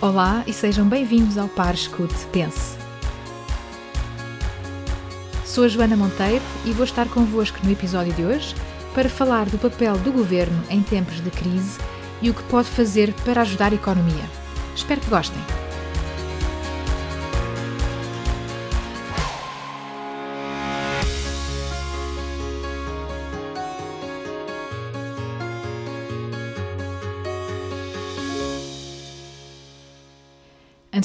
Olá e sejam bem-vindos ao Par Escute Pense. Sou a Joana Monteiro e vou estar convosco no episódio de hoje para falar do papel do governo em tempos de crise e o que pode fazer para ajudar a economia. Espero que gostem.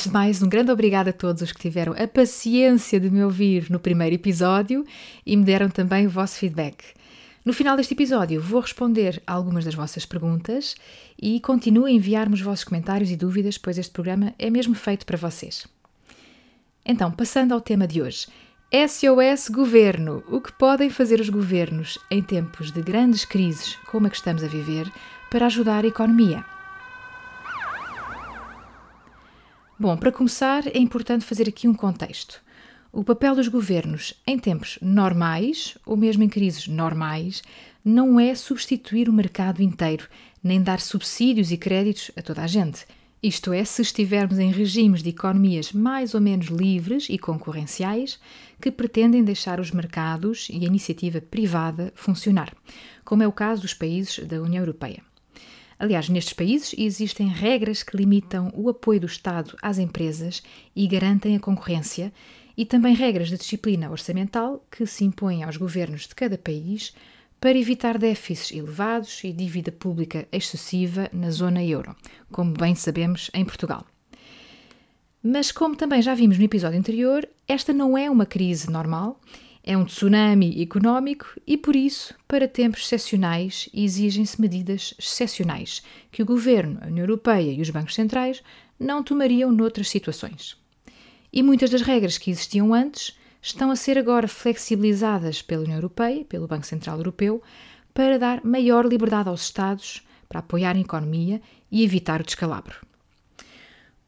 Antes de mais, um grande obrigado a todos os que tiveram a paciência de me ouvir no primeiro episódio e me deram também o vosso feedback. No final deste episódio, vou responder a algumas das vossas perguntas e continuo a enviar-me os vossos comentários e dúvidas, pois este programa é mesmo feito para vocês. Então, passando ao tema de hoje. SOS Governo. O que podem fazer os governos em tempos de grandes crises como a que estamos a viver para ajudar a economia? Bom, para começar, é importante fazer aqui um contexto. O papel dos governos em tempos normais, ou mesmo em crises normais, não é substituir o mercado inteiro, nem dar subsídios e créditos a toda a gente. Isto é, se estivermos em regimes de economias mais ou menos livres e concorrenciais que pretendem deixar os mercados e a iniciativa privada funcionar, como é o caso dos países da União Europeia. Aliás, nestes países existem regras que limitam o apoio do Estado às empresas e garantem a concorrência, e também regras de disciplina orçamental que se impõem aos governos de cada país para evitar déficits elevados e dívida pública excessiva na zona euro, como bem sabemos em Portugal. Mas, como também já vimos no episódio anterior, esta não é uma crise normal é um tsunami económico e, por isso, para tempos excepcionais, exigem-se medidas excepcionais que o Governo, a União Europeia e os bancos centrais não tomariam noutras situações. E muitas das regras que existiam antes estão a ser agora flexibilizadas pela União Europeia, pelo Banco Central Europeu, para dar maior liberdade aos Estados para apoiar a economia e evitar o descalabro.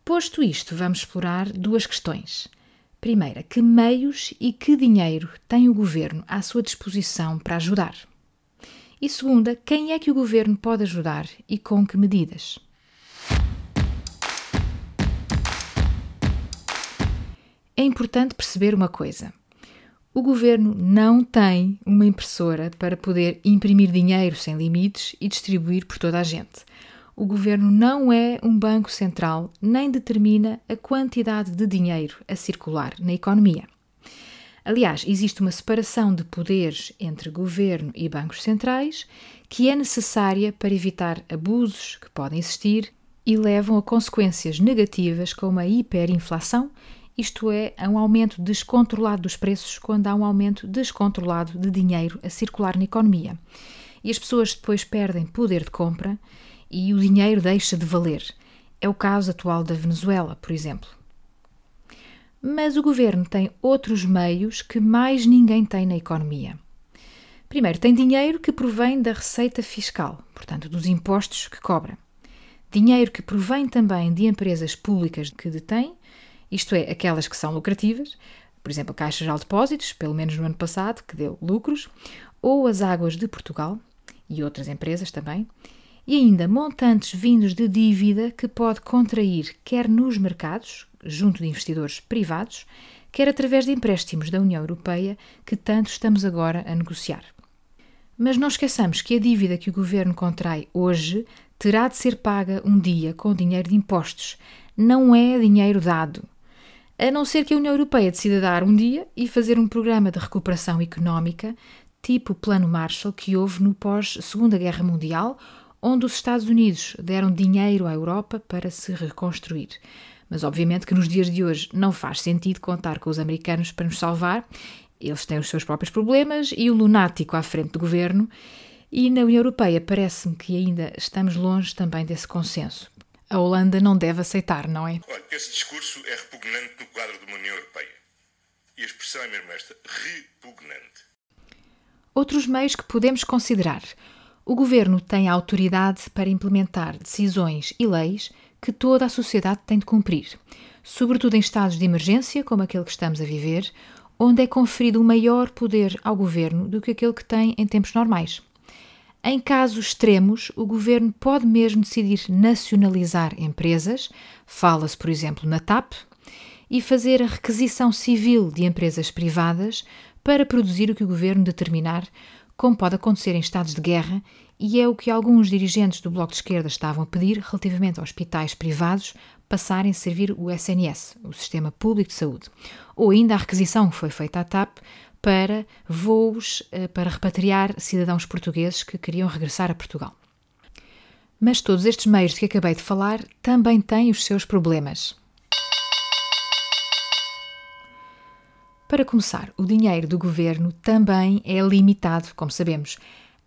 Posto isto, vamos explorar duas questões. Primeira, que meios e que dinheiro tem o governo à sua disposição para ajudar? E segunda, quem é que o governo pode ajudar e com que medidas? É importante perceber uma coisa. O governo não tem uma impressora para poder imprimir dinheiro sem limites e distribuir por toda a gente o governo não é um banco central nem determina a quantidade de dinheiro a circular na economia. Aliás, existe uma separação de poderes entre governo e bancos centrais que é necessária para evitar abusos que podem existir e levam a consequências negativas como a hiperinflação, isto é, a um aumento descontrolado dos preços quando há um aumento descontrolado de dinheiro a circular na economia. E as pessoas depois perdem poder de compra e o dinheiro deixa de valer. É o caso atual da Venezuela, por exemplo. Mas o governo tem outros meios que mais ninguém tem na economia. Primeiro, tem dinheiro que provém da receita fiscal, portanto, dos impostos que cobra. Dinheiro que provém também de empresas públicas que detém, isto é, aquelas que são lucrativas, por exemplo, a Caixa de Depósitos, pelo menos no ano passado, que deu lucros, ou as Águas de Portugal e outras empresas também, e ainda montantes vindos de dívida que pode contrair quer nos mercados, junto de investidores privados, quer através de empréstimos da União Europeia que tanto estamos agora a negociar. Mas não esqueçamos que a dívida que o governo contrai hoje terá de ser paga um dia com dinheiro de impostos, não é dinheiro dado. A não ser que a União Europeia decida dar um dia e fazer um programa de recuperação económica, tipo o Plano Marshall que houve no pós-Segunda Guerra Mundial onde os Estados Unidos deram dinheiro à Europa para se reconstruir. Mas obviamente que nos dias de hoje não faz sentido contar com os americanos para nos salvar. Eles têm os seus próprios problemas e o lunático à frente do governo. E na União Europeia parece-me que ainda estamos longe também desse consenso. A Holanda não deve aceitar, não é? Olha, esse discurso é repugnante no quadro de uma União Europeia. E a expressão é mesmo esta: repugnante. Outros meios que podemos considerar. O governo tem a autoridade para implementar decisões e leis que toda a sociedade tem de cumprir, sobretudo em estados de emergência, como aquele que estamos a viver, onde é conferido um maior poder ao governo do que aquele que tem em tempos normais. Em casos extremos, o governo pode mesmo decidir nacionalizar empresas, fala-se, por exemplo, na TAP, e fazer a requisição civil de empresas privadas para produzir o que o governo determinar, como pode acontecer em estados de guerra, e é o que alguns dirigentes do Bloco de Esquerda estavam a pedir relativamente a hospitais privados passarem a servir o SNS, o Sistema Público de Saúde, ou ainda a requisição que foi feita à TAP para voos eh, para repatriar cidadãos portugueses que queriam regressar a Portugal. Mas todos estes meios de que acabei de falar também têm os seus problemas. Para começar, o dinheiro do governo também é limitado, como sabemos.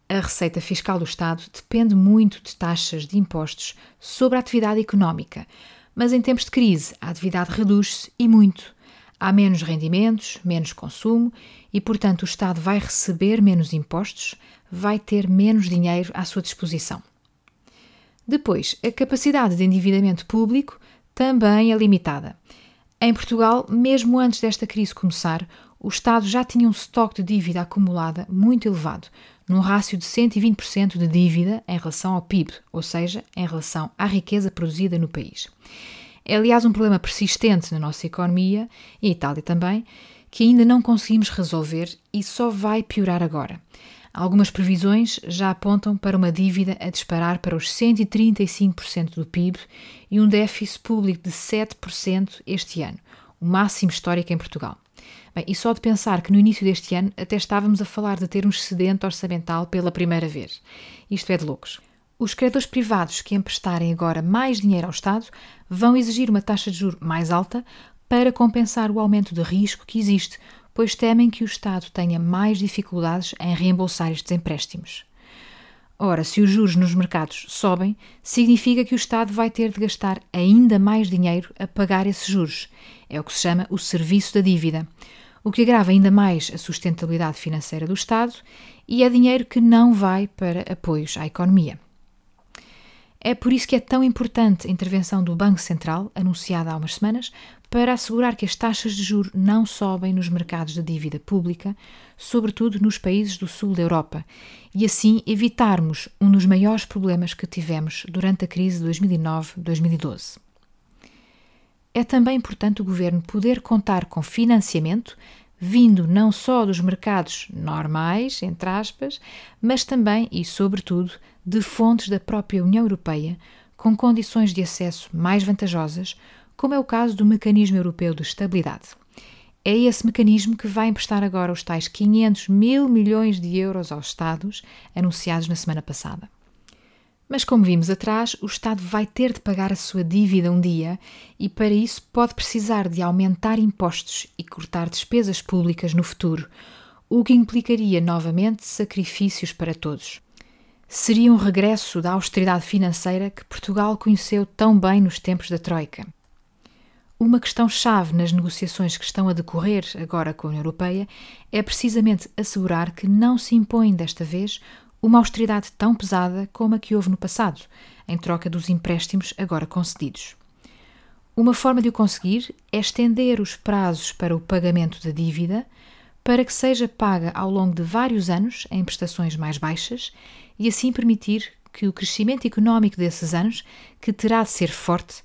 A receita fiscal do Estado depende muito de taxas de impostos sobre a atividade económica, mas em tempos de crise a atividade reduz-se e muito. Há menos rendimentos, menos consumo e, portanto, o Estado vai receber menos impostos, vai ter menos dinheiro à sua disposição. Depois, a capacidade de endividamento público também é limitada. Em Portugal, mesmo antes desta crise começar, o Estado já tinha um estoque de dívida acumulada muito elevado, num rácio de 120% de dívida em relação ao PIB, ou seja, em relação à riqueza produzida no país. É, aliás, um problema persistente na nossa economia, e a Itália também, que ainda não conseguimos resolver e só vai piorar agora. Algumas previsões já apontam para uma dívida a disparar para os 135% do PIB e um déficit público de 7% este ano, o máximo histórico em Portugal. Bem, e só de pensar que no início deste ano até estávamos a falar de ter um excedente orçamental pela primeira vez. Isto é de loucos. Os credores privados que emprestarem agora mais dinheiro ao Estado vão exigir uma taxa de juros mais alta para compensar o aumento de risco que existe, pois temem que o Estado tenha mais dificuldades em reembolsar estes empréstimos. Ora, se os juros nos mercados sobem, significa que o Estado vai ter de gastar ainda mais dinheiro a pagar esses juros. É o que se chama o serviço da dívida, o que agrava ainda mais a sustentabilidade financeira do Estado e é dinheiro que não vai para apoios à economia. É por isso que é tão importante a intervenção do Banco Central, anunciada há umas semanas, para assegurar que as taxas de juro não sobem nos mercados de dívida pública, sobretudo nos países do sul da Europa, e assim evitarmos um dos maiores problemas que tivemos durante a crise de 2009-2012. É também importante o governo poder contar com financiamento vindo não só dos mercados normais, entre aspas, mas também e sobretudo de fontes da própria União Europeia, com condições de acesso mais vantajosas, como é o caso do Mecanismo Europeu de Estabilidade. É esse mecanismo que vai emprestar agora os tais 500 mil milhões de euros aos Estados, anunciados na semana passada. Mas, como vimos atrás, o Estado vai ter de pagar a sua dívida um dia e, para isso, pode precisar de aumentar impostos e cortar despesas públicas no futuro, o que implicaria novamente sacrifícios para todos. Seria um regresso da austeridade financeira que Portugal conheceu tão bem nos tempos da Troika. Uma questão-chave nas negociações que estão a decorrer agora com a União Europeia é precisamente assegurar que não se impõe desta vez uma austeridade tão pesada como a que houve no passado, em troca dos empréstimos agora concedidos. Uma forma de o conseguir é estender os prazos para o pagamento da dívida para que seja paga ao longo de vários anos em prestações mais baixas e assim permitir que o crescimento económico desses anos, que terá de ser forte,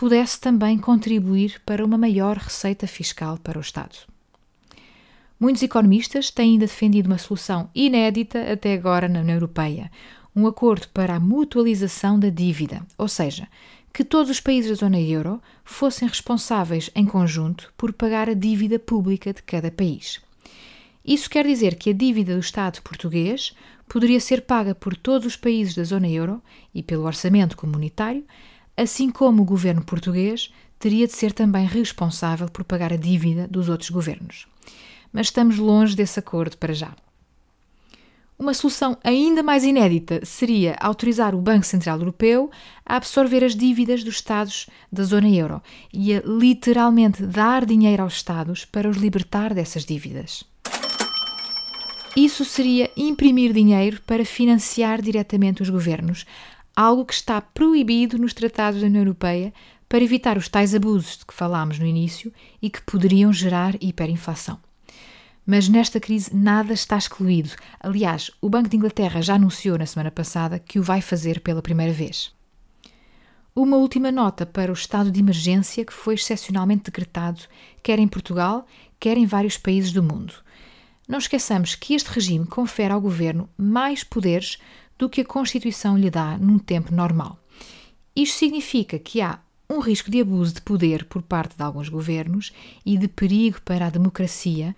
pudesse também contribuir para uma maior receita fiscal para o Estado. Muitos economistas têm ainda defendido uma solução inédita até agora na União Europeia, um acordo para a mutualização da dívida, ou seja, que todos os países da zona euro fossem responsáveis em conjunto por pagar a dívida pública de cada país. Isso quer dizer que a dívida do Estado português poderia ser paga por todos os países da zona euro e pelo orçamento comunitário, assim como o governo português teria de ser também responsável por pagar a dívida dos outros governos. Mas estamos longe desse acordo para já. Uma solução ainda mais inédita seria autorizar o Banco Central Europeu a absorver as dívidas dos Estados da zona euro e a literalmente dar dinheiro aos Estados para os libertar dessas dívidas. Isso seria imprimir dinheiro para financiar diretamente os governos, algo que está proibido nos tratados da União Europeia para evitar os tais abusos de que falámos no início e que poderiam gerar hiperinflação. Mas nesta crise nada está excluído. Aliás, o Banco de Inglaterra já anunciou na semana passada que o vai fazer pela primeira vez. Uma última nota para o estado de emergência que foi excepcionalmente decretado, quer em Portugal, quer em vários países do mundo. Não esqueçamos que este regime confere ao governo mais poderes do que a Constituição lhe dá num tempo normal. Isto significa que há um risco de abuso de poder por parte de alguns governos e de perigo para a democracia,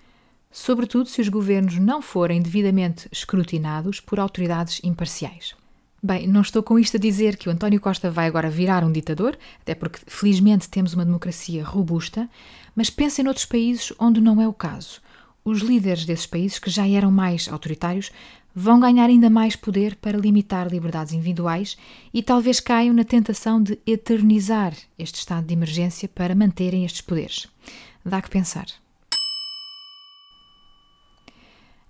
sobretudo se os governos não forem devidamente escrutinados por autoridades imparciais. Bem, não estou com isto a dizer que o António Costa vai agora virar um ditador, até porque felizmente temos uma democracia robusta, mas pensem noutros países onde não é o caso. Os líderes desses países, que já eram mais autoritários, vão ganhar ainda mais poder para limitar liberdades individuais e talvez caiam na tentação de eternizar este estado de emergência para manterem estes poderes. Dá que pensar.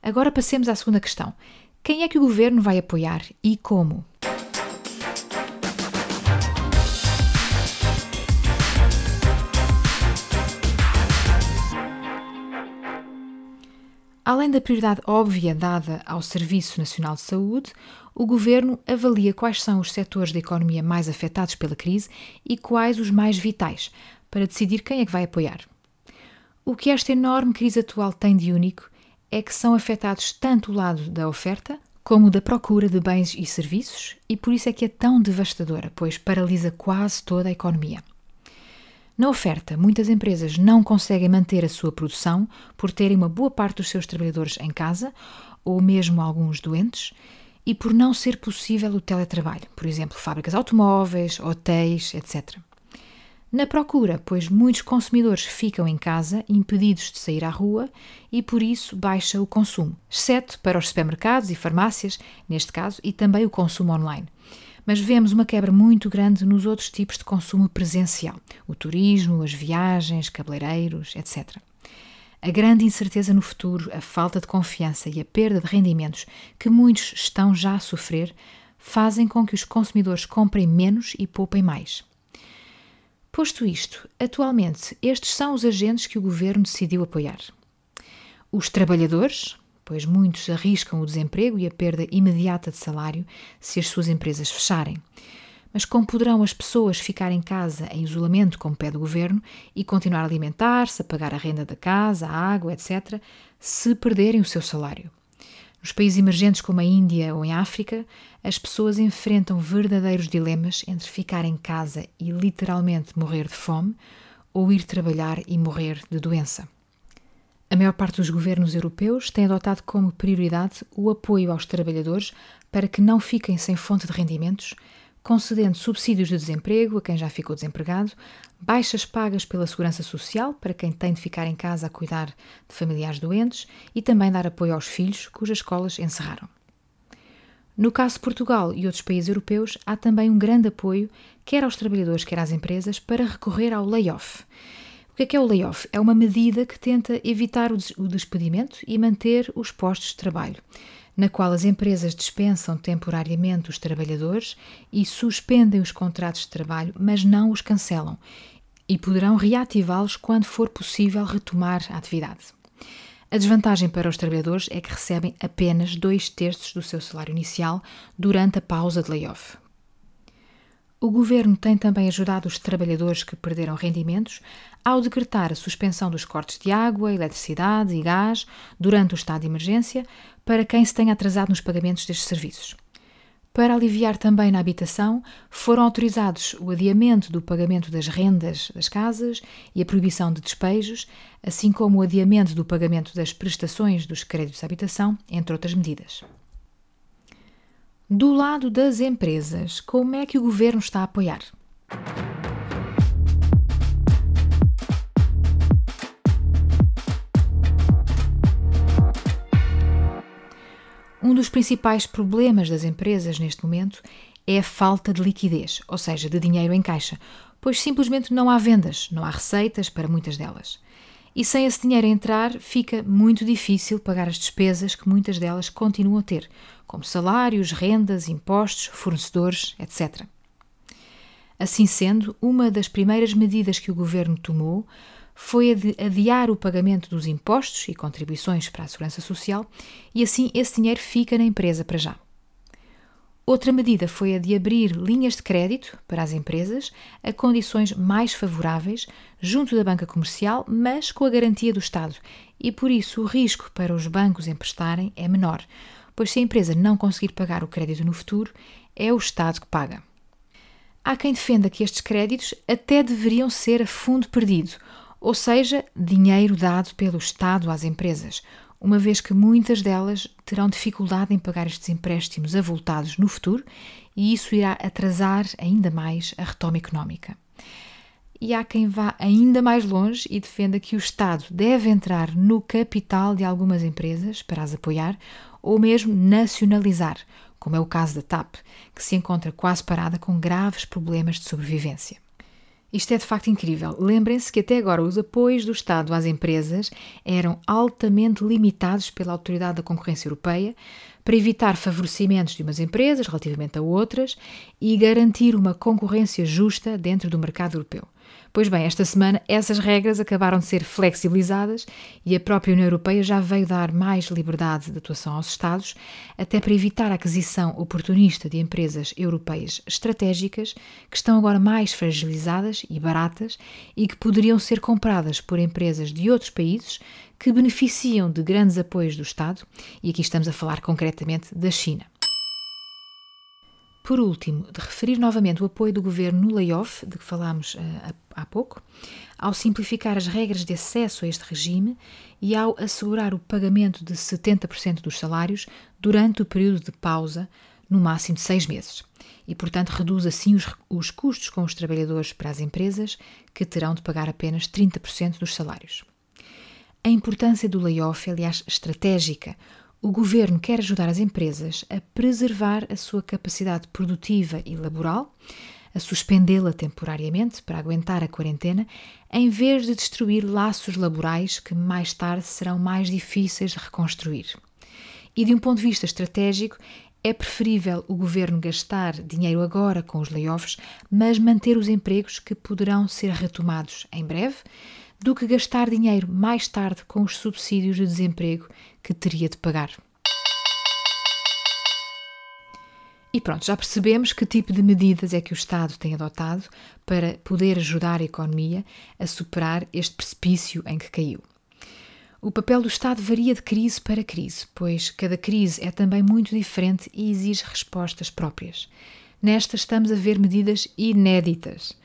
Agora passemos à segunda questão. Quem é que o governo vai apoiar e como? Além da prioridade óbvia dada ao Serviço Nacional de Saúde, o Governo avalia quais são os setores da economia mais afetados pela crise e quais os mais vitais, para decidir quem é que vai apoiar. O que esta enorme crise atual tem de único é que são afetados tanto o lado da oferta como da procura de bens e serviços, e por isso é que é tão devastadora, pois paralisa quase toda a economia. Na oferta, muitas empresas não conseguem manter a sua produção por terem uma boa parte dos seus trabalhadores em casa ou mesmo alguns doentes e por não ser possível o teletrabalho, por exemplo, fábricas automóveis, hotéis, etc. Na procura, pois muitos consumidores ficam em casa impedidos de sair à rua e por isso baixa o consumo, exceto para os supermercados e farmácias, neste caso, e também o consumo online mas vemos uma quebra muito grande nos outros tipos de consumo presencial, o turismo, as viagens, cabeleireiros, etc. A grande incerteza no futuro, a falta de confiança e a perda de rendimentos que muitos estão já a sofrer fazem com que os consumidores comprem menos e poupem mais. Posto isto, atualmente estes são os agentes que o governo decidiu apoiar. Os trabalhadores, pois muitos arriscam o desemprego e a perda imediata de salário se as suas empresas fecharem. Mas como poderão as pessoas ficar em casa em isolamento, como pede o governo, e continuar a alimentar-se, a pagar a renda da casa, a água, etc., se perderem o seu salário? Nos países emergentes como a Índia ou em África, as pessoas enfrentam verdadeiros dilemas entre ficar em casa e literalmente morrer de fome ou ir trabalhar e morrer de doença. A maior parte dos governos europeus tem adotado como prioridade o apoio aos trabalhadores para que não fiquem sem fonte de rendimentos, concedendo subsídios de desemprego a quem já ficou desempregado, baixas pagas pela segurança social para quem tem de ficar em casa a cuidar de familiares doentes e também dar apoio aos filhos cujas escolas encerraram. No caso de Portugal e outros países europeus, há também um grande apoio, quer aos trabalhadores, quer às empresas, para recorrer ao layoff. O que é que é o layoff? É uma medida que tenta evitar o despedimento e manter os postos de trabalho, na qual as empresas dispensam temporariamente os trabalhadores e suspendem os contratos de trabalho, mas não os cancelam, e poderão reativá-los quando for possível retomar a atividade. A desvantagem para os trabalhadores é que recebem apenas dois terços do seu salário inicial durante a pausa de layoff. O governo tem também ajudado os trabalhadores que perderam rendimentos ao decretar a suspensão dos cortes de água, eletricidade e gás durante o estado de emergência para quem se tenha atrasado nos pagamentos destes serviços. Para aliviar também na habitação, foram autorizados o adiamento do pagamento das rendas das casas e a proibição de despejos, assim como o adiamento do pagamento das prestações dos créditos de habitação, entre outras medidas. Do lado das empresas, como é que o governo está a apoiar? Um dos principais problemas das empresas neste momento é a falta de liquidez, ou seja, de dinheiro em caixa, pois simplesmente não há vendas, não há receitas para muitas delas e sem esse dinheiro entrar fica muito difícil pagar as despesas que muitas delas continuam a ter, como salários, rendas, impostos, fornecedores, etc. Assim sendo, uma das primeiras medidas que o governo tomou foi a de adiar o pagamento dos impostos e contribuições para a Segurança Social e assim esse dinheiro fica na empresa para já. Outra medida foi a de abrir linhas de crédito para as empresas a condições mais favoráveis junto da banca comercial, mas com a garantia do Estado, e por isso o risco para os bancos emprestarem é menor, pois se a empresa não conseguir pagar o crédito no futuro, é o Estado que paga. Há quem defenda que estes créditos até deveriam ser a fundo perdido, ou seja, dinheiro dado pelo Estado às empresas, uma vez que muitas delas terão dificuldade em pagar estes empréstimos avultados no futuro e isso irá atrasar ainda mais a retoma económica. E há quem vá ainda mais longe e defenda que o Estado deve entrar no capital de algumas empresas para as apoiar ou mesmo nacionalizar, como é o caso da TAP, que se encontra quase parada com graves problemas de sobrevivência. Isto é de facto incrível. Lembrem-se que até agora os apoios do Estado às empresas eram altamente limitados pela Autoridade da Concorrência Europeia para evitar favorecimentos de umas empresas relativamente a outras e garantir uma concorrência justa dentro do mercado europeu. Pois bem, esta semana essas regras acabaram de ser flexibilizadas e a própria União Europeia já veio dar mais liberdade de atuação aos Estados, até para evitar a aquisição oportunista de empresas europeias estratégicas que estão agora mais fragilizadas e baratas e que poderiam ser compradas por empresas de outros países que beneficiam de grandes apoios do Estado, e aqui estamos a falar concretamente da China. Por último, de referir novamente o apoio do governo no layoff, de que falámos uh, há pouco, ao simplificar as regras de acesso a este regime e ao assegurar o pagamento de 70% dos salários durante o período de pausa, no máximo de seis meses. E, portanto, reduz assim os, os custos com os trabalhadores para as empresas, que terão de pagar apenas 30% dos salários. A importância do layoff é, aliás, estratégica o governo quer ajudar as empresas a preservar a sua capacidade produtiva e laboral, a suspendê-la temporariamente para aguentar a quarentena, em vez de destruir laços laborais que mais tarde serão mais difíceis de reconstruir. E de um ponto de vista estratégico, é preferível o governo gastar dinheiro agora com os layoffs, mas manter os empregos que poderão ser retomados em breve, do que gastar dinheiro mais tarde com os subsídios de desemprego que teria de pagar. E pronto, já percebemos que tipo de medidas é que o Estado tem adotado para poder ajudar a economia a superar este precipício em que caiu. O papel do Estado varia de crise para crise, pois cada crise é também muito diferente e exige respostas próprias. Nesta estamos a ver medidas inéditas.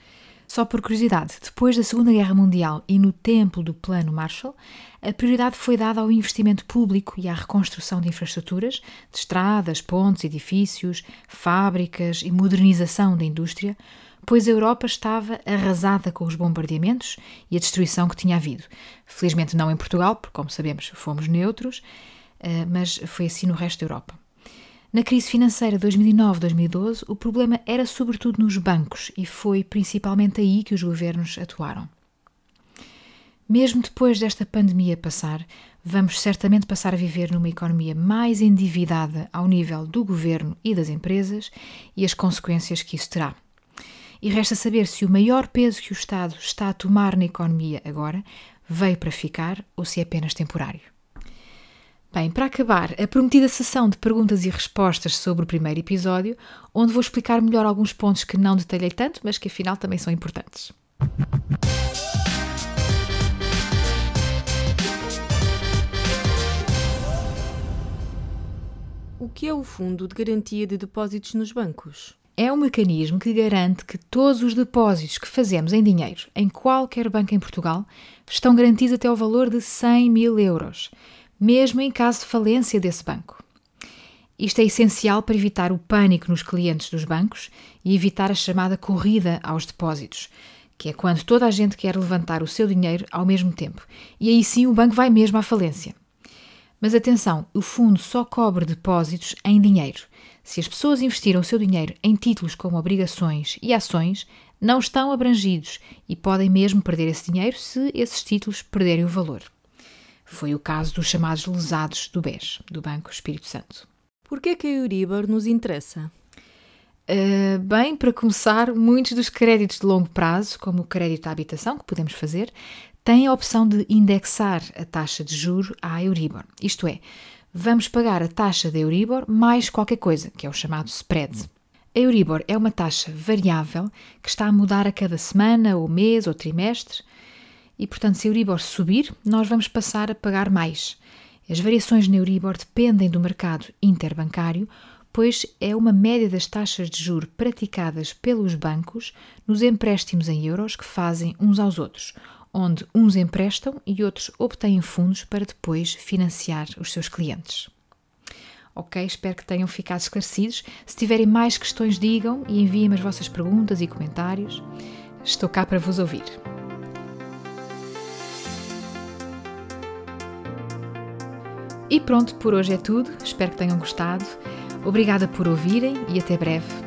Só por curiosidade, depois da Segunda Guerra Mundial e no tempo do Plano Marshall, a prioridade foi dada ao investimento público e à reconstrução de infraestruturas, de estradas, pontes, edifícios, fábricas e modernização da indústria, pois a Europa estava arrasada com os bombardeamentos e a destruição que tinha havido. Felizmente não em Portugal, porque, como sabemos, fomos neutros, eh, mas foi assim no resto da Europa. Na crise financeira 2009-2012, o problema era sobretudo nos bancos e foi principalmente aí que os governos atuaram. Mesmo depois desta pandemia passar, vamos certamente passar a viver numa economia mais endividada ao nível do governo e das empresas e as consequências que isso terá. E resta saber se o maior peso que o Estado está a tomar na economia agora veio para ficar ou se é apenas temporário. Bem, para acabar, a prometida sessão de perguntas e respostas sobre o primeiro episódio, onde vou explicar melhor alguns pontos que não detalhei tanto, mas que afinal também são importantes. O que é o Fundo de Garantia de Depósitos nos Bancos? É um mecanismo que garante que todos os depósitos que fazemos em dinheiro em qualquer banco em Portugal estão garantidos até ao valor de 100 mil euros mesmo em caso de falência desse banco. Isto é essencial para evitar o pânico nos clientes dos bancos e evitar a chamada corrida aos depósitos, que é quando toda a gente quer levantar o seu dinheiro ao mesmo tempo, e aí sim o banco vai mesmo à falência. Mas atenção, o fundo só cobre depósitos em dinheiro. Se as pessoas investiram o seu dinheiro em títulos como obrigações e ações, não estão abrangidos e podem mesmo perder esse dinheiro se esses títulos perderem o valor. Foi o caso dos chamados lesados do BES, do Banco Espírito Santo. Por que é que a Euribor nos interessa? Uh, bem, para começar, muitos dos créditos de longo prazo, como o crédito à habitação, que podemos fazer, tem a opção de indexar a taxa de juro à Euribor. Isto é, vamos pagar a taxa da Euribor mais qualquer coisa, que é o chamado spread. A Euribor é uma taxa variável que está a mudar a cada semana, ou mês, ou trimestre, e portanto, se a Euribor subir, nós vamos passar a pagar mais. As variações na Euribor dependem do mercado interbancário, pois é uma média das taxas de juro praticadas pelos bancos nos empréstimos em euros que fazem uns aos outros, onde uns emprestam e outros obtêm fundos para depois financiar os seus clientes. Ok, espero que tenham ficado esclarecidos. Se tiverem mais questões, digam e enviem as vossas perguntas e comentários. Estou cá para vos ouvir. E pronto, por hoje é tudo. Espero que tenham gostado. Obrigada por ouvirem e até breve.